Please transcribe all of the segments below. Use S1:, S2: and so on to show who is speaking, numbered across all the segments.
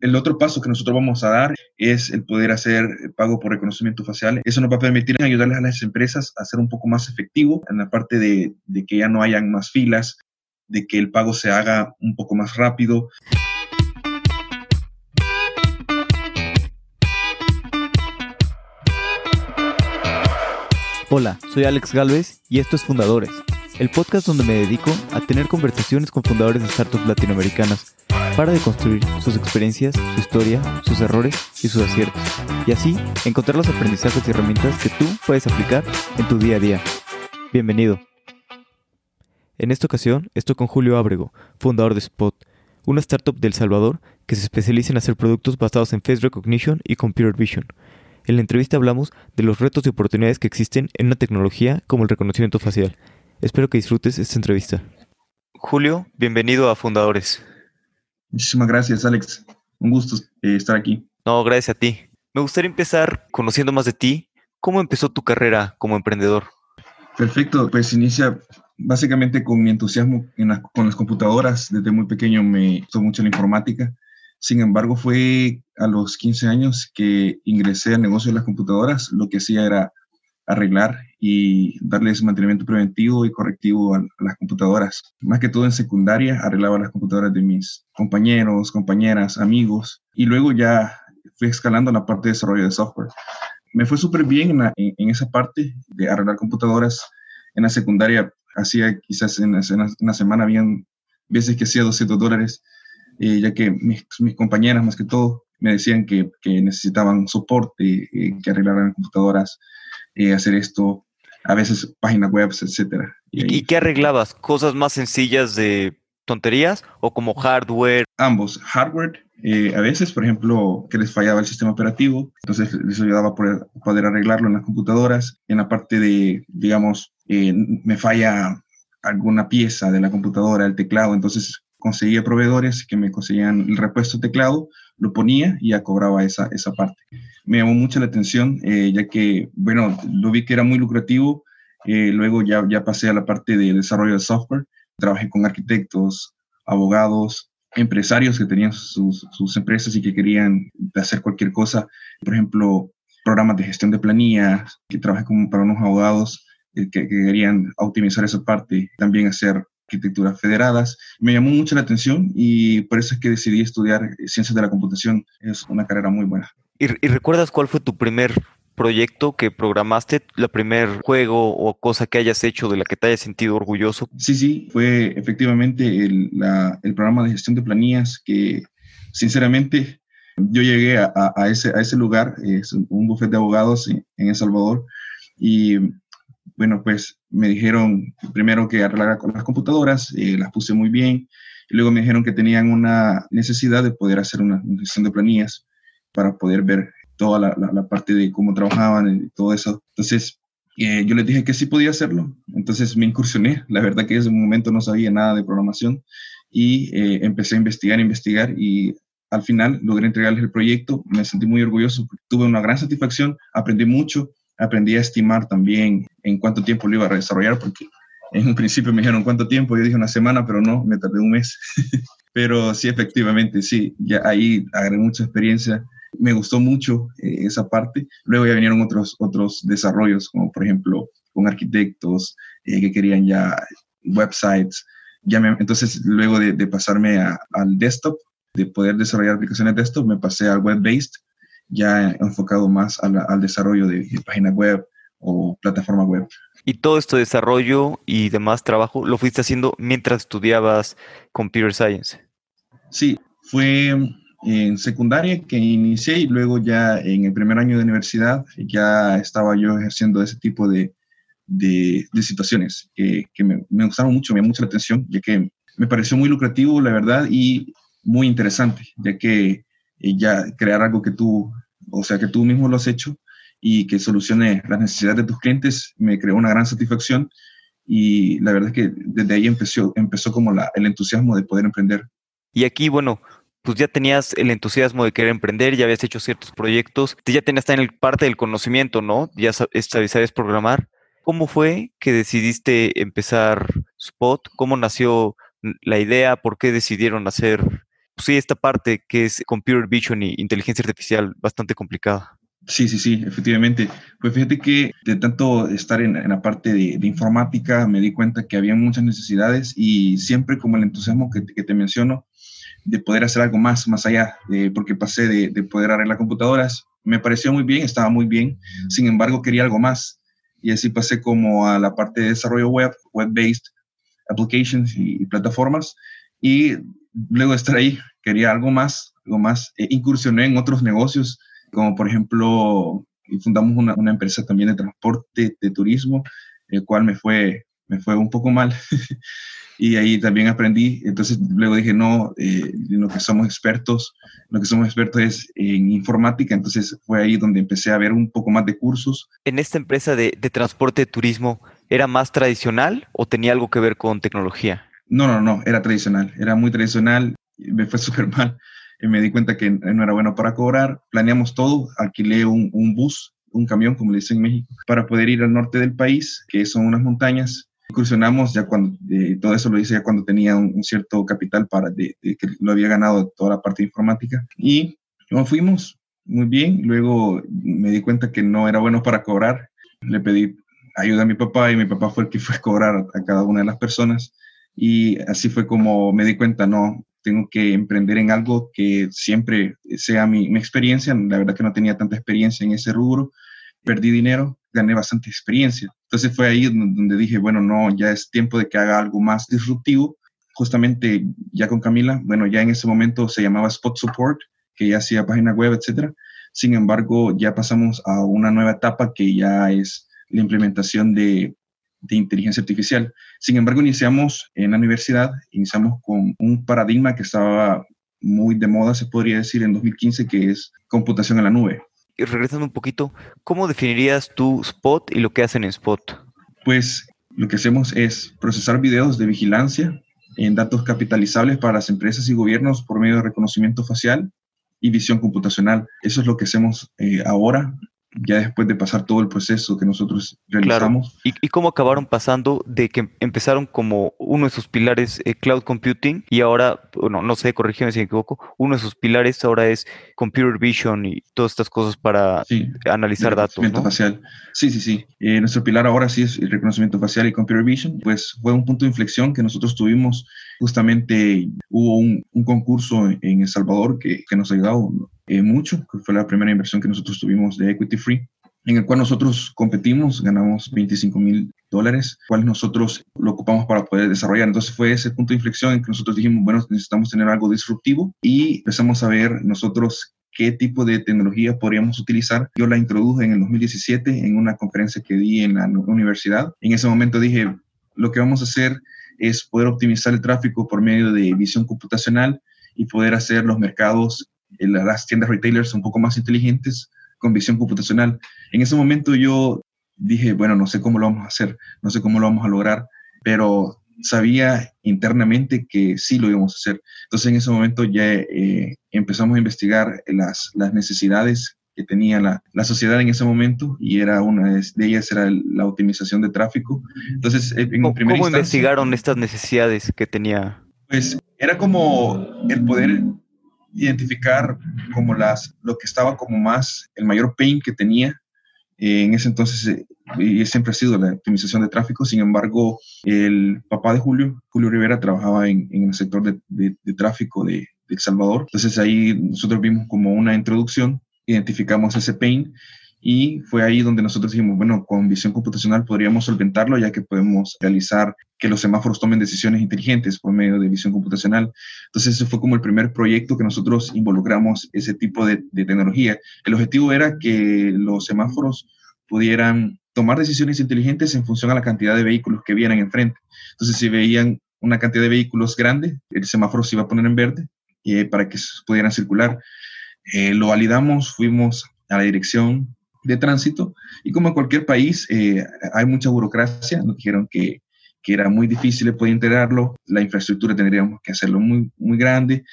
S1: El otro paso que nosotros vamos a dar es el poder hacer pago por reconocimiento facial. Eso nos va a permitir ayudarles a las empresas a ser un poco más efectivo en la parte de, de que ya no hayan más filas, de que el pago se haga un poco más rápido.
S2: Hola, soy Alex Galvez y esto es Fundadores, el podcast donde me dedico a tener conversaciones con fundadores de startups latinoamericanas para deconstruir sus experiencias, su historia, sus errores y sus aciertos, y así encontrar los aprendizajes y herramientas que tú puedes aplicar en tu día a día. Bienvenido. En esta ocasión estoy con Julio Ábrego, fundador de Spot, una startup del Salvador que se especializa en hacer productos basados en face recognition y computer vision. En la entrevista hablamos de los retos y oportunidades que existen en una tecnología como el reconocimiento facial. Espero que disfrutes esta entrevista. Julio, bienvenido a Fundadores.
S1: Muchísimas gracias, Alex. Un gusto eh, estar aquí.
S2: No, gracias a ti. Me gustaría empezar conociendo más de ti. ¿Cómo empezó tu carrera como emprendedor?
S1: Perfecto, pues inicia básicamente con mi entusiasmo con las computadoras. Desde muy pequeño me gustó mucho la informática. Sin embargo, fue a los 15 años que ingresé al negocio de las computadoras. Lo que hacía era arreglar y darles mantenimiento preventivo y correctivo a, las computadoras. Más que todo en secundaria, arreglaba las computadoras de mis compañeros, compañeras, amigos. Y luego ya fui escalando la parte de desarrollo de software. Me fue súper bien en, esa parte de arreglar computadoras. En la secundaria hacía quizás en, una semana, habían veces que hacía 200 dólares eh, ya que mis, compañeras más que todo me decían que, necesitaban soporte, eh, que arreglaran computadoras, eh, hacer esto, a veces páginas web, etcétera.
S2: ¿Y, qué arreglabas? ¿Cosas más sencillas de tonterías o como hardware?
S1: Ambos, hardware, a veces, por ejemplo, que les fallaba el sistema operativo, entonces les ayudaba a poder, poder arreglarlo en las computadoras. En la parte de, digamos, me falla alguna pieza de la computadora, el teclado, entonces conseguía proveedores que me conseguían el repuesto teclado, lo ponía y ya cobraba esa, esa parte. Me llamó mucho la atención, eh, ya que, bueno, lo vi que era muy lucrativo. Eh, luego ya, ya pasé a la parte de desarrollo de software. Trabajé con arquitectos, abogados, empresarios que tenían sus, sus empresas y que querían hacer cualquier cosa. Por ejemplo, programas de gestión de planillas, que trabajé con, para unos abogados eh, que, que, querían optimizar esa parte, también hacer arquitecturas federadas. Me llamó mucho la atención y por eso es que decidí estudiar ciencias de la computación. Es una carrera muy buena.
S2: ¿Y, recuerdas cuál fue tu primer proyecto que programaste, el primer juego o cosa que hayas hecho de la que te hayas sentido orgulloso?
S1: Sí, sí, fue efectivamente el, el programa de gestión de planillas que sinceramente yo llegué a, a, ese, a ese lugar, es un bufete de abogados en, en El Salvador, y bueno, pues me dijeron primero que arreglara con las computadoras, eh, las puse muy bien, y luego me dijeron que tenían una necesidad de poder hacer una gestión de planillas para poder ver toda la, parte de cómo trabajaban y todo eso. Entonces, eh, yo les dije que sí podía hacerlo, entonces me incursioné, la verdad que en ese momento no sabía nada de programación y eh, empecé a investigar, investigar y al final logré entregarles el proyecto, me sentí muy orgulloso, tuve una gran satisfacción, aprendí mucho aprendí a estimar también en cuánto tiempo lo iba a desarrollar, porque en un principio me dijeron cuánto tiempo, yo dije una semana, pero no, me tardé un mes. pero sí, efectivamente, sí, ya ahí agarré mucha experiencia. Me gustó mucho eh, esa parte. Luego ya vinieron otros, otros desarrollos, como por ejemplo con arquitectos eh, que querían ya websites. Ya entonces, luego de, pasarme al desktop, de poder desarrollar aplicaciones desktop, me pasé al web-based, ya enfocado más al desarrollo de, página web o plataforma web.
S2: Y todo este desarrollo y demás trabajo lo fuiste haciendo mientras estudiabas Computer Science.
S1: Sí, fue en secundaria que inicié y luego ya en el primer año de universidad ya estaba yo ejerciendo ese tipo de, de, situaciones que, que me, me, gustaron mucho, me llamó mucho la atención, ya que me pareció muy lucrativo, la verdad, y muy interesante, ya que y ya crear algo que tú, o sea, que tú mismo lo has hecho y que solucione las necesidades de tus clientes, me creó una gran satisfacción y la verdad es que desde ahí empezó, empezó como la, el entusiasmo de poder emprender.
S2: Y aquí, bueno, pues ya tenías el entusiasmo de querer emprender, ya habías hecho ciertos proyectos, ya tenías también parte del conocimiento, ¿no? Ya sabes programar. ¿Cómo fue que decidiste empezar Spot? ¿Cómo nació la idea? ¿Por qué decidieron hacer sí, esta parte que es computer vision y inteligencia artificial bastante complicada.
S1: Sí, sí, sí, efectivamente. Pues fíjate que de tanto estar en, la parte de, informática, me di cuenta que había muchas necesidades y siempre como el entusiasmo que, te menciono, de poder hacer algo más, más allá, porque pasé de, de, poder arreglar computadoras, me pareció muy bien, estaba muy bien, sin embargo quería algo más. Y así pasé como a la parte de desarrollo web, web-based applications y, plataformas. Y luego de estar ahí, quería algo más, algo más. E incursioné en otros negocios como por ejemplo, fundamos una, empresa también de transporte, de turismo, el cual me fue, me fue un poco mal. y ahí también aprendí. Entonces luego dije, no, eh, lo que somos expertos, lo que somos expertos es en informática. Entonces fue ahí donde empecé a ver un poco más de cursos.
S2: ¿En esta empresa de, de transporte de turismo era más tradicional o tenía algo que ver con tecnología?
S1: No, no, no, era tradicional, era muy tradicional. Me fue súper mal me di cuenta que no era bueno para cobrar, planeamos todo, alquilé un, un bus, un camión, como le dicen en México, para poder ir al norte del país, que son unas montañas. Incursionamos ya cuando, eh, todo eso lo hice ya cuando tenía un, cierto capital para, de, que lo había ganado toda la parte informática. Y nos fuimos muy bien, luego me di cuenta que no era bueno para cobrar, le pedí ayuda a mi papá y mi papá fue el que fue a cobrar a cada una de las personas y así fue como me di cuenta, no, tengo que emprender en algo que siempre sea mi, experiencia. La verdad que no tenía tanta experiencia en ese rubro. Perdí dinero, gané bastante experiencia. Entonces fue ahí donde dije, bueno, no, ya es tiempo de que haga algo más disruptivo. Justamente ya con Camila, bueno, ya en ese momento se llamaba Spot Support, que ya hacía página web, etcétera. Sin embargo, ya pasamos a una nueva etapa que ya es la implementación de de inteligencia artificial. Sin embargo, iniciamos en la universidad, iniciamos con un paradigma que estaba muy de moda, se podría decir, en 2015, que es computación en la nube.
S2: Y regresando un poquito, ¿cómo definirías tu Spot y lo que hacen en Spot?
S1: Pues lo que hacemos es procesar videos de vigilancia en datos capitalizables para las empresas y gobiernos por medio de reconocimiento facial y visión computacional. Eso es lo que hacemos eh, ahora ya después de pasar todo el proceso que nosotros realizamos.
S2: ¿Y, ¿Y, cómo acabaron pasando de que empezaron como uno de sus pilares eh, cloud computing y ahora, bueno, no sé, corrígeme si me equivoco, uno de sus pilares ahora es computer vision y todas estas cosas para analizar datos?
S1: ¿no? facial. Sí, sí, sí. Eh, nuestro pilar ahora sí es el reconocimiento facial y computer vision. Pues fue un punto de inflexión que nosotros tuvimos. Justamente hubo un, concurso en El Salvador que, que nos ayudó eh, mucho, que fue la primera inversión que nosotros tuvimos de Equity Free, en el cual nosotros competimos, ganamos 25 mil dólares, cuales nosotros lo ocupamos para poder desarrollar. Entonces fue ese punto de inflexión en que nosotros dijimos, bueno, necesitamos tener algo disruptivo y empezamos a ver nosotros qué tipo de tecnología podríamos utilizar. Yo la introduje en el 2017 en una conferencia que di en la universidad. En ese momento dije, lo que vamos a hacer es poder optimizar el tráfico por medio de visión computacional y poder hacer los mercados las tiendas retailers un poco más inteligentes con visión computacional. En ese momento yo dije, bueno, no sé cómo lo vamos a hacer, no sé cómo lo vamos a lograr, pero sabía internamente que sí lo íbamos a hacer. Entonces en ese momento ya eh, empezamos a investigar las, las necesidades que tenía la, la, sociedad en ese momento y era una de ellas era la optimización de tráfico. Entonces,
S2: en ¿Cómo, ¿cómo investigaron estas necesidades que tenía?
S1: Pues era como el poder identificar como las, lo que estaba como más, el mayor pain que tenía eh, en ese entonces, eh, y siempre ha sido la optimización de tráfico. Sin embargo, el papá de Julio, Julio Rivera, trabajaba en, en el sector de, de, tráfico de, de, El Salvador. Entonces ahí nosotros vimos como una introducción, identificamos ese pain y fue ahí donde nosotros dijimos, bueno, con visión computacional podríamos solventarlo ya que podemos realizar que los semáforos tomen decisiones inteligentes por medio de visión computacional. Entonces, ese fue como el primer proyecto que nosotros involucramos ese tipo de, tecnología. El objetivo era que los semáforos pudieran tomar decisiones inteligentes en función a la cantidad de vehículos que vieran enfrente. Entonces, si veían una cantidad de vehículos grande, el semáforo se iba a poner en verde eh, para que pudieran circular. Eh, lo validamos, fuimos a la dirección de tránsito y como en cualquier país eh, hay mucha burocracia, nos dijeron que, que, era muy difícil poder integrarlo, la infraestructura tendríamos que hacerlo muy, muy grande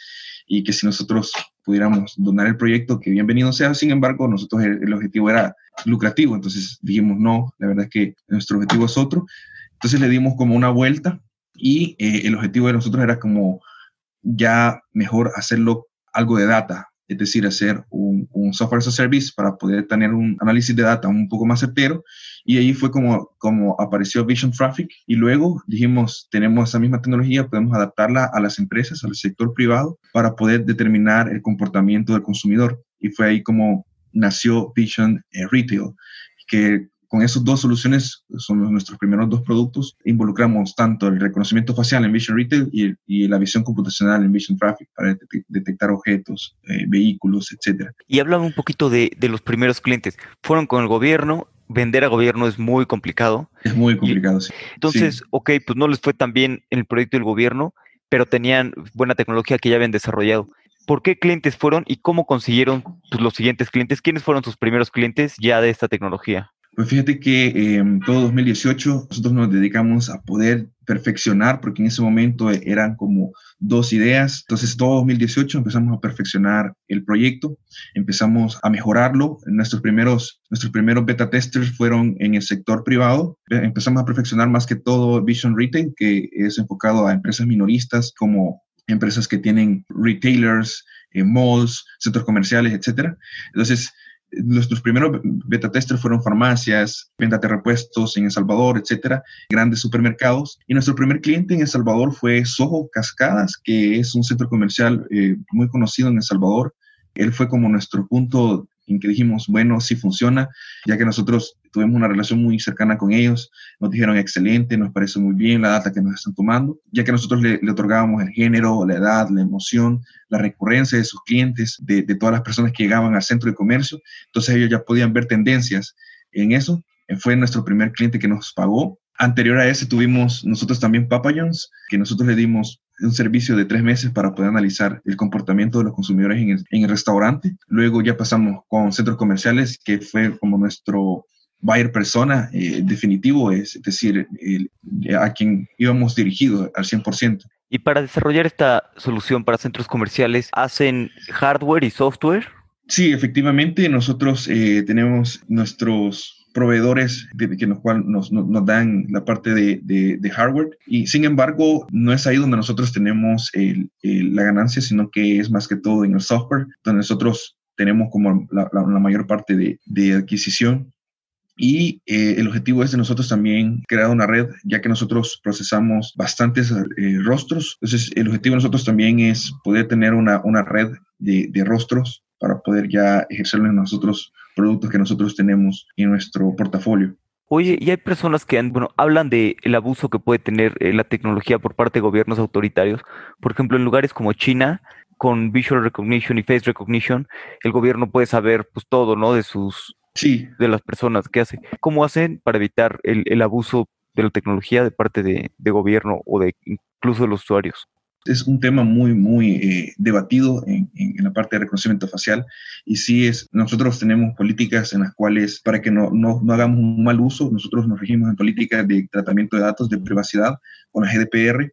S1: y que si nosotros pudiéramos donar el proyecto, que bienvenido sea, sin embargo, nosotros el, objetivo era lucrativo, entonces dijimos no, la verdad es que nuestro objetivo es otro, entonces le dimos como una vuelta y eh, el objetivo de nosotros era como ya mejor hacerlo algo de data, es decir, hacer un, software as a service para poder tener un análisis de data un poco más certero. Y ahí fue como, como apareció Vision Traffic. Y luego dijimos, tenemos esa misma tecnología, podemos adaptarla a las empresas, al sector privado, para poder determinar el comportamiento del consumidor. Y fue ahí como nació Vision eh, Retail, que con esas dos soluciones, son nuestros primeros dos productos, involucramos tanto el reconocimiento facial en Vision Retail y, la visión computacional en Vision Traffic para detectar objetos, eh, vehículos, etc.
S2: Y hablaba un poquito de, los primeros clientes. Fueron con el gobierno, vender a gobierno es muy complicado.
S1: Es muy complicado, sí.
S2: Entonces, ok, pues no les fue tan bien en el proyecto del gobierno, pero tenían buena tecnología que ya habían desarrollado. ¿Por qué clientes fueron y cómo consiguieron pues, los siguientes clientes? ¿Quiénes fueron sus primeros clientes ya de esta tecnología?
S1: Pues fíjate que en todo 2018 nosotros nos dedicamos a poder perfeccionar, porque en ese momento eran como dos ideas. Entonces, todo 2018 empezamos a perfeccionar el proyecto, empezamos a mejorarlo. Nuestros primeros, nuestros primeros beta testers fueron en el sector privado. Empezamos a perfeccionar más que todo Vision Retail, que es enfocado a empresas minoristas como empresas que tienen retailers, eh, malls, centros comerciales, etcétera. Entonces, Nuestros primeros beta testers fueron farmacias, ventas de repuestos en El Salvador, etcétera, grandes supermercados. Y nuestro primer cliente en El Salvador fue Soho Cascadas, que es un centro comercial eh, muy conocido en El Salvador. Él fue como nuestro punto en que dijimos, bueno, sí funciona, ya que nosotros tuvimos una relación muy cercana con ellos, nos dijeron excelente, nos parece muy bien la data que nos están tomando, ya que nosotros le, otorgábamos el género, la edad, la emoción, la recurrencia de sus clientes, de, de, todas las personas que llegaban al centro de comercio, entonces ellos ya podían ver tendencias en eso. Fue nuestro primer cliente que nos pagó. Anterior a ese tuvimos nosotros también Papa John's, que nosotros le dimos un servicio de tres meses para poder analizar el comportamiento de los consumidores en el, restaurante. Luego ya pasamos con centros comerciales, que fue como nuestro buyer persona eh, definitivo, es decir, a quien íbamos dirigidos al 100%.
S2: Y para desarrollar esta solución para centros comerciales, ¿hacen hardware y software?
S1: Sí, efectivamente, nosotros eh, tenemos nuestros proveedores de, que nos, nos, nos, dan la parte de, de, hardware y sin embargo no es ahí donde nosotros tenemos el, la ganancia, sino que es más que todo en el software, donde nosotros tenemos como la, la, mayor parte de, de adquisición y eh, el objetivo es de nosotros también crear una red, ya que nosotros procesamos bastantes eh, rostros. Entonces, el objetivo de nosotros también es poder tener una, una red de, de, rostros para poder ya ejercerlo en nosotros productos que nosotros tenemos en nuestro portafolio.
S2: Oye, y hay personas que bueno, hablan del el abuso que puede tener eh, la tecnología por parte de gobiernos autoritarios. Por ejemplo, en lugares como China, con visual recognition y face recognition, el gobierno puede saber pues todo, ¿no? De sus sí. de las personas que hace. ¿Cómo hacen para evitar el, el abuso de la tecnología de parte de, de gobierno o de incluso de los usuarios?
S1: es un tema muy, muy eh, debatido en, en, la parte de reconocimiento facial y sí es, nosotros tenemos políticas en las cuales para que no, no, no, hagamos un mal uso, nosotros nos regimos en políticas de tratamiento de datos de privacidad con la GDPR.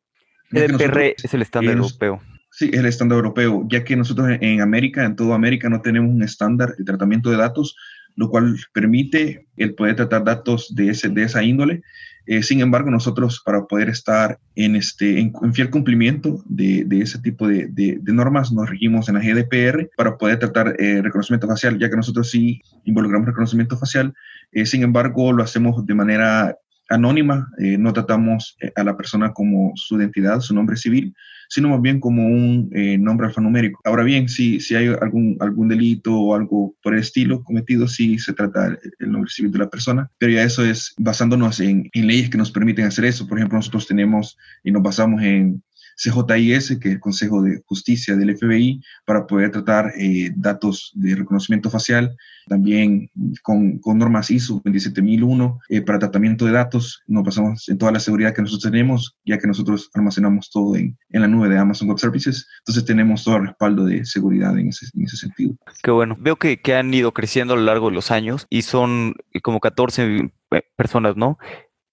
S2: GDPR es el estándar europeo.
S1: Sí, es el estándar europeo, ya que nosotros en América, en toda América, no tenemos un estándar de tratamiento de datos, lo cual permite el poder tratar datos de, ese, de esa índole. Eh, sin embargo, nosotros para poder estar en, este, en, fiel cumplimiento de, de ese tipo de, de, normas nos regimos en la GDPR para poder tratar eh, reconocimiento facial, ya que nosotros sí involucramos reconocimiento facial. Eh, sin embargo, lo hacemos de manera anónima, no tratamos a la persona como su identidad, su nombre civil, sino más bien como un eh, nombre alfanumérico. Ahora bien, si, si hay algún, algún delito o algo por el estilo cometido, sí se trata el, nombre civil de la persona, pero ya eso es basándonos en, en leyes que nos permiten hacer eso. Por ejemplo, nosotros tenemos y nos basamos en CJIS, que es el Consejo de Justicia del FBI, para poder tratar eh, datos de reconocimiento facial, también con, con normas ISO 27001 eh, para tratamiento de datos. Nos basamos en toda la seguridad que nosotros tenemos, ya que nosotros almacenamos todo en, en la nube de Amazon Web Services. Entonces tenemos todo el respaldo de seguridad en ese, en ese sentido.
S2: Qué bueno. Veo que, que han ido creciendo a lo largo de los años y son como 14 eh, personas, ¿no?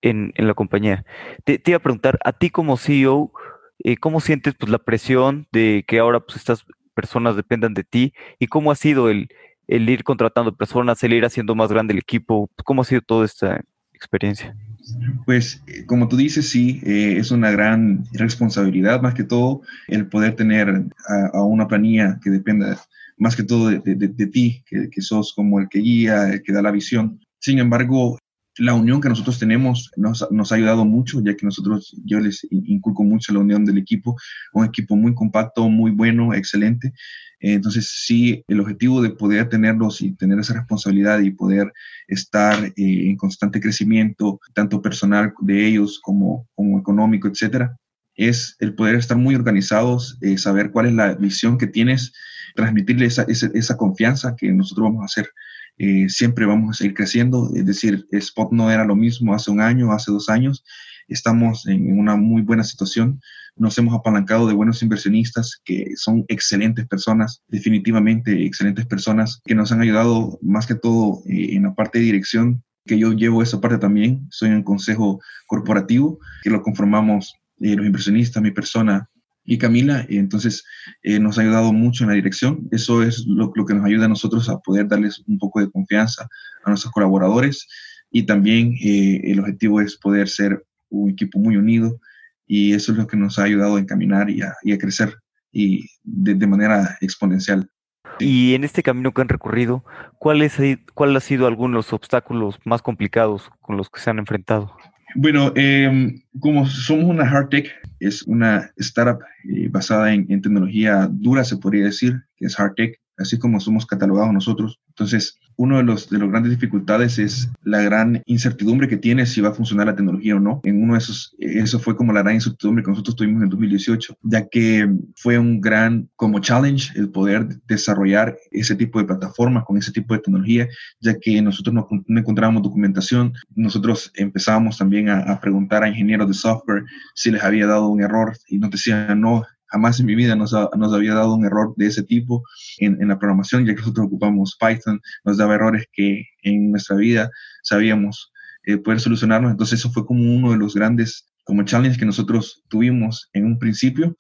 S2: En, en la compañía. Te, te iba a preguntar, a ti como CEO, eh, ¿Cómo sientes pues, la presión de que ahora pues, estas personas dependan de ti? ¿Y cómo ha sido el, el ir contratando personas, el ir haciendo más grande el equipo? ¿Cómo ha sido toda esta experiencia?
S1: Pues eh, como tú dices, sí, eh, es una gran responsabilidad más que todo el poder tener a, una planilla que dependa más que todo de, ti, que, que, sos como el que guía, el que da la visión. Sin embargo, la unión que nosotros tenemos nos, nos, ha ayudado mucho, ya que nosotros, yo les inculco mucho la unión del equipo, un equipo muy compacto, muy bueno, excelente. Entonces, sí, el objetivo de poder tenerlos y tener esa responsabilidad y poder estar eh, en constante crecimiento, tanto personal de ellos como, como económico, etcétera, es el poder estar muy organizados, eh, saber cuál es la visión que tienes, transmitirle esa, esa, esa confianza que nosotros vamos a hacer eh, siempre vamos a seguir creciendo. Es decir, Spot no era lo mismo hace un año, hace dos años. Estamos en una muy buena situación. Nos hemos apalancado de buenos inversionistas que son excelentes personas, definitivamente excelentes personas que nos han ayudado más que todo eh, en la parte de dirección, que yo llevo esa parte también. Soy un consejo corporativo que lo conformamos eh, los inversionistas, mi persona, y Camila, entonces eh, nos ha ayudado mucho en la dirección. Eso es lo, que nos ayuda a nosotros a poder darles un poco de confianza a nuestros colaboradores y también eh, el objetivo es poder ser un equipo muy unido y eso es lo que nos ha ayudado a encaminar y a, crecer y de, manera exponencial.
S2: Y en este camino que han recorrido, ¿cuál, es, ¿cuál ha sido algunos de los obstáculos más complicados con los que se han enfrentado?
S1: Bueno, em, como somos una hard tech, es una startup eh, basada en, en, tecnología dura, se podría decir, que es hard tech, así como somos catalogados nosotros. Entonces, uno de los, de los grandes dificultades es la gran incertidumbre que tiene si va a funcionar la tecnología o no. En uno de esos, eso fue como la gran incertidumbre que nosotros tuvimos en 2018, ya que fue un gran como challenge el poder desarrollar ese tipo de plataformas con ese tipo de tecnología, ya que nosotros no, no encontrábamos documentación. Nosotros empezábamos también a, a preguntar a ingenieros de software si les había dado un error y nos decían, no, jamás en mi vida nos, nos había dado un error de ese tipo en, en, la programación, ya que nosotros ocupamos Python, nos daba errores que en nuestra vida sabíamos eh, poder solucionarnos. Entonces eso fue como uno de los grandes como challenges que nosotros tuvimos en un principio.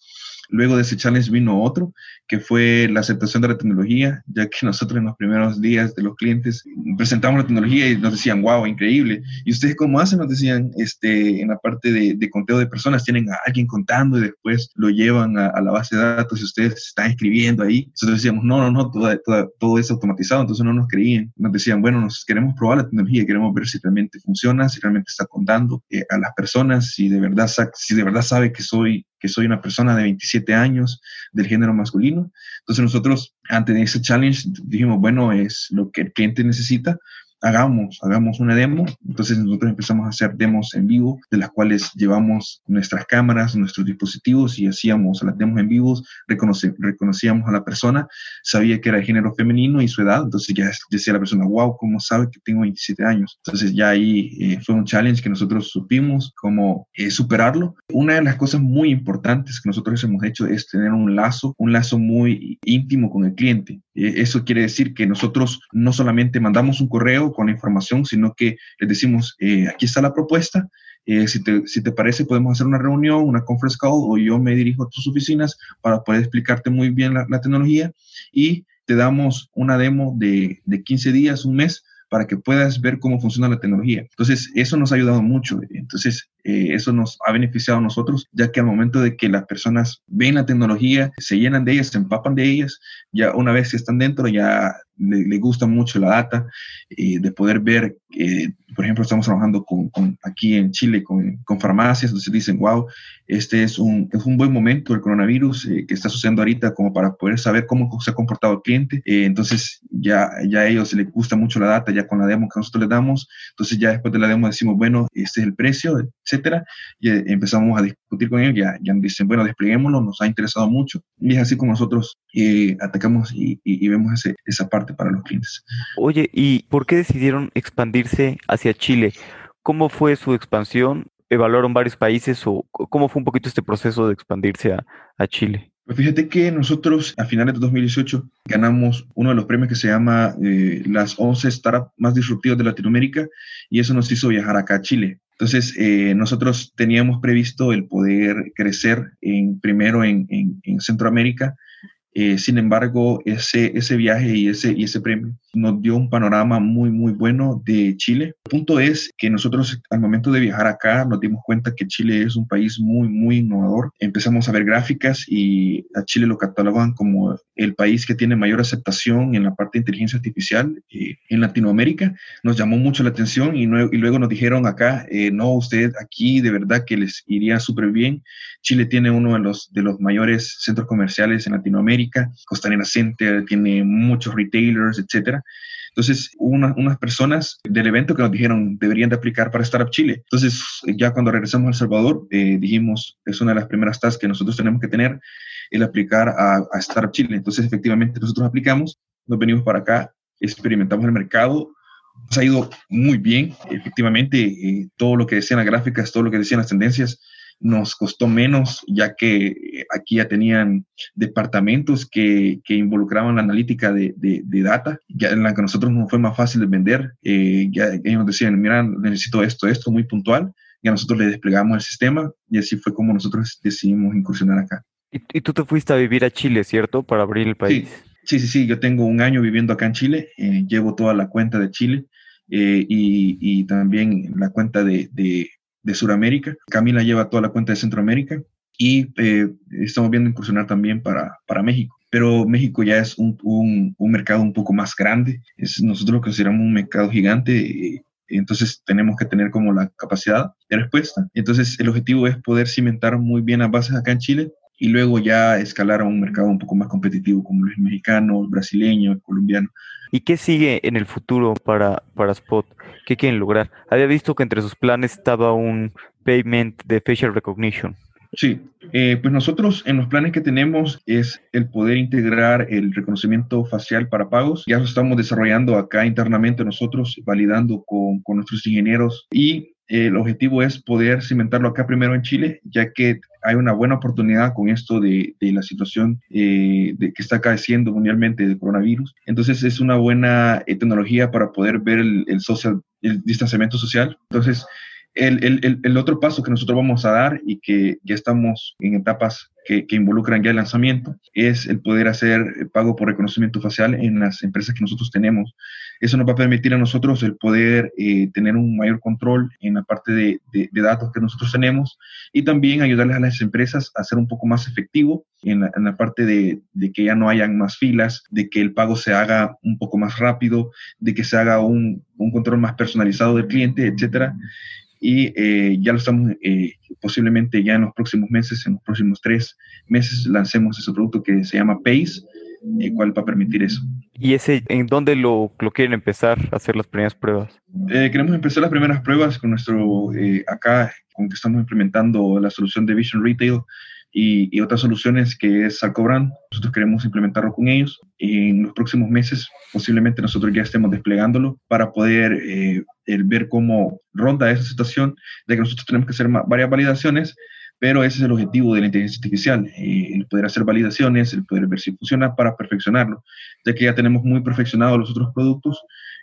S1: Luego de ese challenge vino otro, que fue la aceptación de la tecnología, ya que nosotros en los primeros días de los clientes presentamos la tecnología y nos decían, wow, increíble. ¿Y ustedes cómo hacen? Nos decían, este, en la parte de, de conteo de personas, tienen a alguien contando y después lo llevan a, la base de datos y ustedes están escribiendo ahí. Nosotros decíamos, no, no, no, todo, todo, todo es automatizado, entonces no nos creían. Nos decían, bueno, nos queremos probar la tecnología, queremos ver si realmente funciona, si realmente está contando eh, a las personas, si de verdad, si de verdad sabe que soy que soy una persona de 27 años del género masculino. Entonces nosotros, ante ese challenge, dijimos, bueno, es lo que el cliente necesita, hagamos, hagamos una demo. Entonces nosotros empezamos a hacer demos en vivo, de las cuales llevamos nuestras cámaras, nuestros dispositivos y hacíamos las demos en vivo, reconocíamos a la persona, sabía que era de género femenino y su edad, entonces ya decía la persona, wow, ¿cómo sabe que tengo 27 años? Entonces ya ahí eh, fue un challenge que nosotros supimos cómo eh, superarlo. Una de las cosas muy importantes que nosotros hemos hecho es tener un lazo, un lazo muy íntimo con el cliente. Eh, eso quiere decir que nosotros no solamente mandamos un correo, con la información, sino que les decimos, eh, aquí está la propuesta, eh, si, te, si, te, parece podemos hacer una reunión, una conference call o yo me dirijo a tus oficinas para poder explicarte muy bien la, la tecnología y te damos una demo de, de 15 días, un mes, para que puedas ver cómo funciona la tecnología. Entonces, eso nos ha ayudado mucho. Entonces, eh, eso nos ha beneficiado a nosotros, ya que al momento de que las personas ven la tecnología, se llenan de ellas, se empapan de ellas, ya una vez que están dentro, ya le, gusta mucho la data, eh, de poder ver, eh, por ejemplo, estamos trabajando con, aquí en Chile con, con, farmacias, entonces dicen, wow, este es un, es un buen momento el coronavirus que está sucediendo ahorita como para poder saber cómo se ha comportado el cliente. entonces ya, ya a ellos les gusta mucho la data, ya con la demo que nosotros les damos, entonces ya después de la demo decimos, bueno, este es el precio, etcétera, y empezamos a discutir con ellos, ya, ya dicen, bueno, despleguémoslo, nos ha interesado mucho, y es así como nosotros atacamos y, y, y vemos ese, esa parte para los clientes.
S2: Oye, ¿y por qué decidieron expandirse hacia Chile? ¿Cómo fue su expansión? ¿Evaluaron varios países o cómo fue un poquito este proceso de expandirse a, a Chile?
S1: Pues fíjate que nosotros a finales de 2018 ganamos uno de los premios que se llama eh, las 11 startups más disruptivas de Latinoamérica y eso nos hizo viajar acá a Chile. Entonces, eh, nosotros teníamos previsto el poder crecer en, primero en, en, en Centroamérica Eh, sin embargo, ese, ese viaje y ese, y ese premio nos dio un panorama muy, muy bueno de Chile. El punto es que nosotros al momento de viajar acá nos dimos cuenta que Chile es un país muy, muy innovador. Empezamos a ver gráficas y a Chile lo catalogan como el país que tiene mayor aceptación en la parte de inteligencia artificial eh, en Latinoamérica. Nos llamó mucho la atención y, y luego nos dijeron acá, eh, no, usted aquí de verdad que les iría súper bien. Chile tiene uno de los, de los mayores centros comerciales en Latinoamérica, Costanera Center, tiene muchos retailers, etcétera. Entonces, hubo unas personas del evento que nos dijeron deberían de aplicar para Startup Chile. Entonces, ya cuando regresamos a El Salvador, eh, dijimos, es una de las primeras tasks que nosotros tenemos que tener, el aplicar a, a Startup Chile. Entonces, efectivamente, nosotros aplicamos, nos venimos para acá, experimentamos el mercado, nos ha ido muy bien, efectivamente, eh, todo lo que decían las gráficas, todo lo que decían las tendencias, nos costó menos, ya que aquí ya tenían departamentos que, que involucraban la analítica de, de, data, ya en la que a nosotros nos fue más fácil de vender. Eh, ya ellos decían, mira, necesito esto, esto, muy puntual, y a nosotros le desplegamos el sistema, y así fue como nosotros decidimos incursionar acá.
S2: Y, tú te fuiste a vivir a Chile, ¿cierto? Para abrir el país.
S1: Sí, sí, sí, yo tengo un año viviendo acá en Chile, eh, llevo toda la cuenta de Chile. Eh, y, y, también la cuenta de, de, de Sudamérica. Camila lleva toda la cuenta de Centroamérica y eh, estamos viendo incursionar también para, para México. Pero México ya es un, un, mercado un poco más grande. Es, nosotros lo consideramos un mercado gigante. Eh, entonces tenemos que tener como la capacidad de respuesta. Entonces el objetivo es poder cimentar muy bien las bases acá en Chile y luego ya escalar a un mercado un poco más competitivo como el mexicano, el brasileño, el colombiano.
S2: ¿Y qué sigue en el futuro para, para Spot? ¿Qué quieren lograr? Había visto que entre sus planes estaba un payment de facial recognition.
S1: Sí, eh, pues nosotros en los planes que tenemos es el poder integrar el reconocimiento facial para pagos. Ya lo estamos desarrollando acá internamente nosotros, validando con, con nuestros ingenieros y el objetivo es poder cimentarlo acá primero en Chile, ya que hay una buena oportunidad con esto de, de la situación eh, de que está acaeciendo mundialmente del coronavirus. Entonces es una buena eh, tecnología para poder ver el, el, social, el distanciamiento social. Entonces el, el, el, otro paso que nosotros vamos a dar y que ya estamos en etapas que, que, involucran ya el lanzamiento es el poder hacer pago por reconocimiento facial en las empresas que nosotros tenemos. Eso nos va a permitir a nosotros el poder eh, tener un mayor control en la parte de, de, datos que nosotros tenemos y también ayudarles a las empresas a ser un poco más efectivo en la, en la parte de, de, que ya no hayan más filas, de que el pago se haga un poco más rápido, de que se haga un, un control más personalizado del cliente, etcétera y eh, ya lo estamos, eh, posiblemente ya en los próximos meses, en los próximos tres meses, lancemos ese producto que se llama Pace, el cual va a permitir eso.
S2: ¿Y ese en dónde lo, lo quieren empezar a hacer las primeras pruebas?
S1: Eh, queremos empezar las primeras pruebas con nuestro, eh, acá, con que estamos implementando la solución de Vision Retail y, otras soluciones que es Salcobran. Nosotros queremos implementarlo con ellos. Y en los próximos meses posiblemente nosotros ya estemos desplegándolo para poder eh, ver cómo ronda esa situación de que nosotros tenemos que hacer varias validaciones, pero ese es el objetivo de la inteligencia artificial, eh, el poder hacer validaciones, el poder ver si funciona para perfeccionarlo. Ya que ya tenemos muy perfeccionados los otros productos,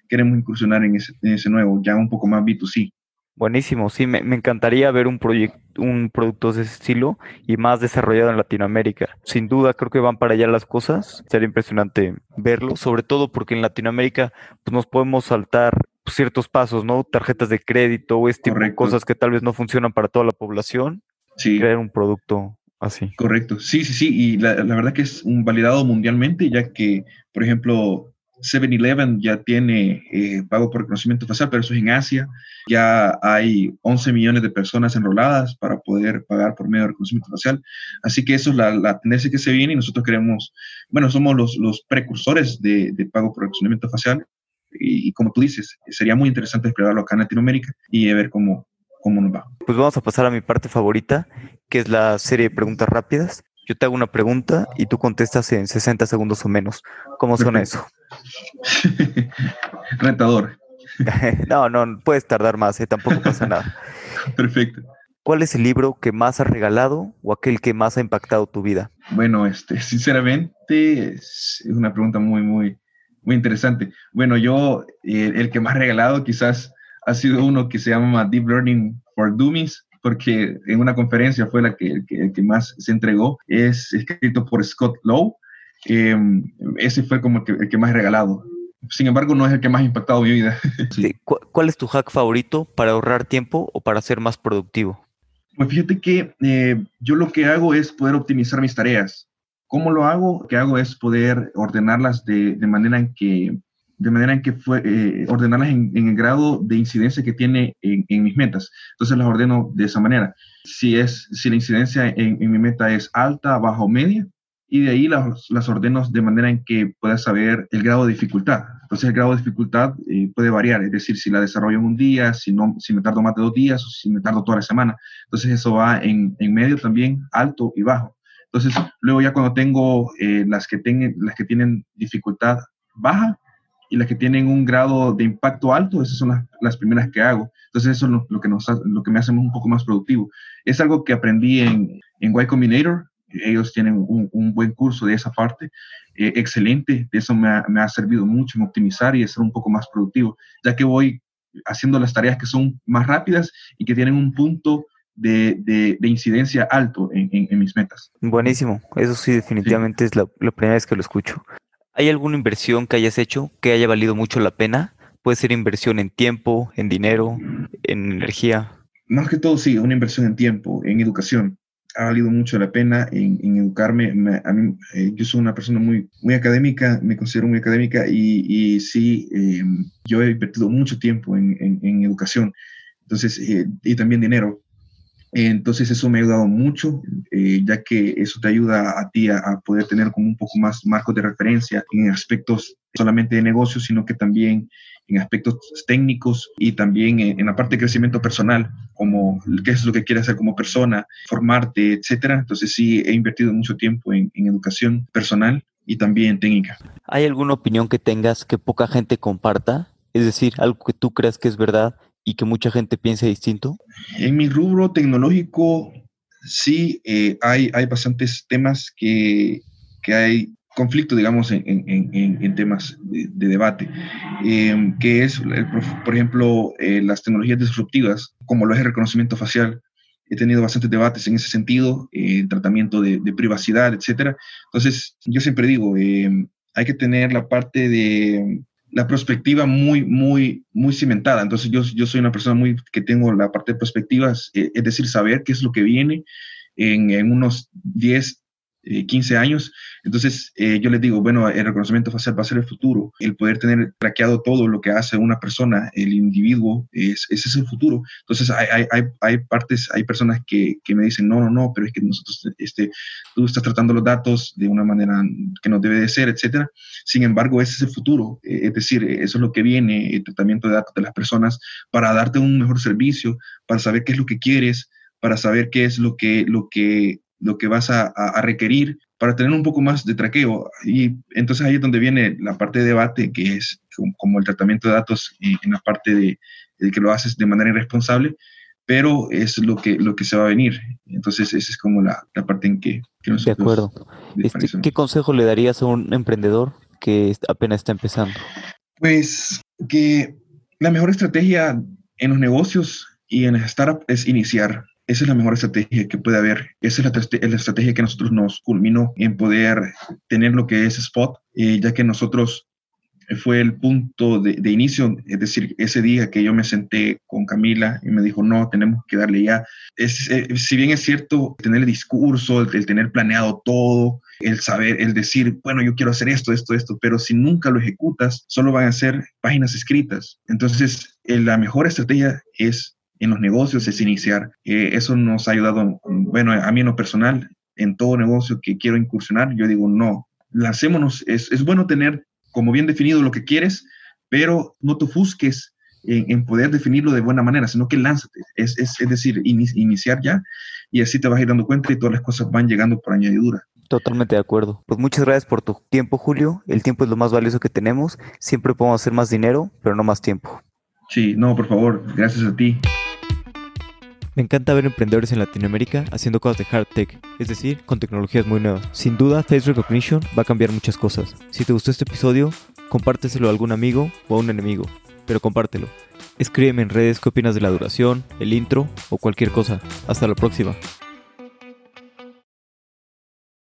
S1: queremos incursionar en ese, en ese nuevo, ya un poco más B2C.
S2: Buenísimo, sí, me, me encantaría ver un proyecto, un producto de ese estilo y más desarrollado en Latinoamérica. Sin duda, creo que van para allá las cosas. Sería impresionante verlo, sobre todo porque en Latinoamérica pues, nos podemos saltar ciertos pasos, ¿no? Tarjetas de crédito o este tipo de cosas que tal vez no funcionan para toda la población.
S1: Sí.
S2: Crear un producto así.
S1: Correcto, sí, sí, sí. Y la, la verdad que es un validado mundialmente, ya que, por ejemplo, 7-Eleven ya tiene eh, pago por reconocimiento facial, pero eso es en Asia. Ya hay 11 millones de personas enroladas para poder pagar por medio de reconocimiento facial. Así que eso es la, tendencia que se viene y nosotros queremos, bueno, somos los, precursores de, pago por reconocimiento facial. Y, y, como tú dices, sería muy interesante explotarlo acá en Latinoamérica y ver cómo, cómo nos va.
S2: Pues vamos a pasar a mi parte favorita, que es la serie de preguntas rápidas. Yo te hago una pregunta y tú contestas en 60 segundos o menos. ¿Cómo suena eso?
S1: Retador.
S2: no, no, puedes tardar más, ¿eh? tampoco pasa nada.
S1: Perfecto.
S2: ¿Cuál es el libro que más has regalado o aquel que más ha impactado tu vida?
S1: Bueno, este, sinceramente es una pregunta muy, muy, muy interesante. Bueno, yo eh, el que más he regalado quizás ha sido uno que se llama Deep Learning for Dummies, porque en una conferencia fue la que, el que, el que más se entregó. Es escrito por Scott Lowe em, ese fue como el que, más he regalado. Sin embargo, no es el que más ha impactado mi vida.
S2: ¿Cuál es tu hack favorito para ahorrar tiempo o para ser más productivo?
S1: Pues fíjate que eh, yo lo que hago es poder optimizar mis tareas. ¿Cómo lo hago? Lo que hago es poder ordenarlas de, de manera en que de manera en que fue, eh, ordenarlas en, el grado de incidencia que tiene en, en, mis metas. Entonces las ordeno de esa manera. Si, es, si la incidencia en, en mi meta es alta, baja o media, y de ahí las, las, ordeno de manera en que pueda saber el grado de dificultad. Entonces el grado de dificultad eh, puede variar, es decir, si la desarrollo en un día, si, no, si me tardo más de dos días o si me tardo toda la semana. Entonces eso va en, en medio también, alto y bajo. Entonces luego ya cuando tengo eh, las, que tengan, las que tienen dificultad baja y las que tienen un grado de impacto alto, esas son las, las primeras que hago. Entonces eso es lo, lo, que, nos, lo que me hace un poco más productivo. Es algo que aprendí en, en Y Combinator, ellos tienen un, un, buen curso de esa parte, eh, excelente, eso me ha, me ha, servido mucho en optimizar y ser un poco más productivo, ya que voy haciendo las tareas que son más rápidas y que tienen un punto de, de, de incidencia alto en, en, en, mis metas.
S2: Buenísimo, eso sí definitivamente sí. es la, la primera vez que lo escucho. ¿Hay alguna inversión que hayas hecho que haya valido mucho la pena? Puede ser inversión en tiempo, en dinero, en energía.
S1: Más que todo, sí, una inversión en tiempo, en educación ha valido mucho la pena en, en educarme. Me, a mí, eh, yo soy una persona muy, muy académica, me considero muy académica y, y sí, eh, yo he invertido mucho tiempo en, en, en educación entonces, eh, y también dinero. Entonces eso me ha ayudado mucho, eh, ya que eso te ayuda a ti a, poder tener como un poco más marcos de referencia en aspectos solamente de negocio, sino que también en aspectos técnicos y también en, en la parte de crecimiento personal, como qué es lo que quieres hacer como persona, formarte, etcétera. Entonces sí he invertido mucho tiempo en, en educación personal y también técnica.
S2: ¿Hay alguna opinión que tengas que poca gente comparta? Es decir, algo que tú creas que es verdad y que mucha gente piense distinto?
S1: En mi rubro tecnológico, sí, eh, hay, hay bastantes temas que, que hay conflicto, digamos, en, en, en, en temas de, de debate, eh, que es, el, por ejemplo, eh, las tecnologías disruptivas, como lo es el reconocimiento facial. He tenido bastantes debates en ese sentido, eh, tratamiento de, de, privacidad, etcétera. Entonces, yo siempre digo, eh, hay que tener la parte de la perspectiva muy, muy, muy cimentada. Entonces yo, yo soy una persona muy que tengo la parte de perspectivas, eh, es decir, saber qué es lo que viene en, en unos 10, 15 años. Entonces, eh, yo les digo, bueno, el reconocimiento facial va a ser el futuro. El poder tener traqueado todo lo que hace una persona, el individuo, es, ese es el futuro. Entonces, hay, hay, hay partes, hay personas que, que, me dicen, no, no, no, pero es que nosotros, este, tú estás tratando los datos de una manera que no debe de ser, etcétera. Sin embargo, ese es el futuro. Eh, es decir, eso es lo que viene, el tratamiento de datos de las personas para darte un mejor servicio, para saber qué es lo que quieres, para saber qué es lo que, lo que lo que vas a, a, requerir para tener un poco más de traqueo. Y entonces ahí es donde viene la parte de debate, que es como el tratamiento de datos en la parte de, de que lo haces de manera irresponsable, pero es lo que, lo que se va a venir. Entonces esa es como la, la parte en que, que
S2: nosotros... De acuerdo. Este, ¿Qué consejo le darías a un emprendedor que apenas está empezando?
S1: Pues que la mejor estrategia en los negocios y en las startups es iniciar esa es la mejor estrategia que puede haber. Esa es la, estrategia que nosotros nos culminó en poder tener lo que es Spot, eh, ya que nosotros fue el punto de, inicio, es decir, ese día que yo me senté con Camila y me dijo, no, tenemos que darle ya. Eh, si bien es cierto, tener el discurso, el, tener planeado todo, el saber, el decir, bueno, yo quiero hacer esto, esto, esto, pero si nunca lo ejecutas, solo van a ser páginas escritas. Entonces, eh, la mejor estrategia es en los negocios es iniciar. Eh, eso nos ha ayudado, bueno, a mí en lo personal, en todo negocio que quiero incursionar, yo digo, no, lancémonos, es, es bueno tener como bien definido lo que quieres, pero no te ofusques en, en, poder definirlo de buena manera, sino que lánzate, es, es, es decir, in, iniciar ya y así te vas a ir dando cuenta y todas las cosas van llegando por añadidura.
S2: Totalmente de acuerdo. Pues muchas gracias por tu tiempo, Julio. El tiempo es lo más valioso que tenemos. Siempre podemos hacer más dinero, pero no más tiempo.
S1: Sí, no, por favor, gracias a ti.
S2: Me encanta ver emprendedores en Latinoamérica haciendo cosas de hard tech, es decir, con tecnologías muy nuevas. Sin duda, Face Recognition va a cambiar muchas cosas. Si te gustó este episodio, compárteselo a algún amigo o a un enemigo, pero compártelo. Escríbeme en redes qué opinas de la duración, el intro o cualquier cosa. Hasta la próxima.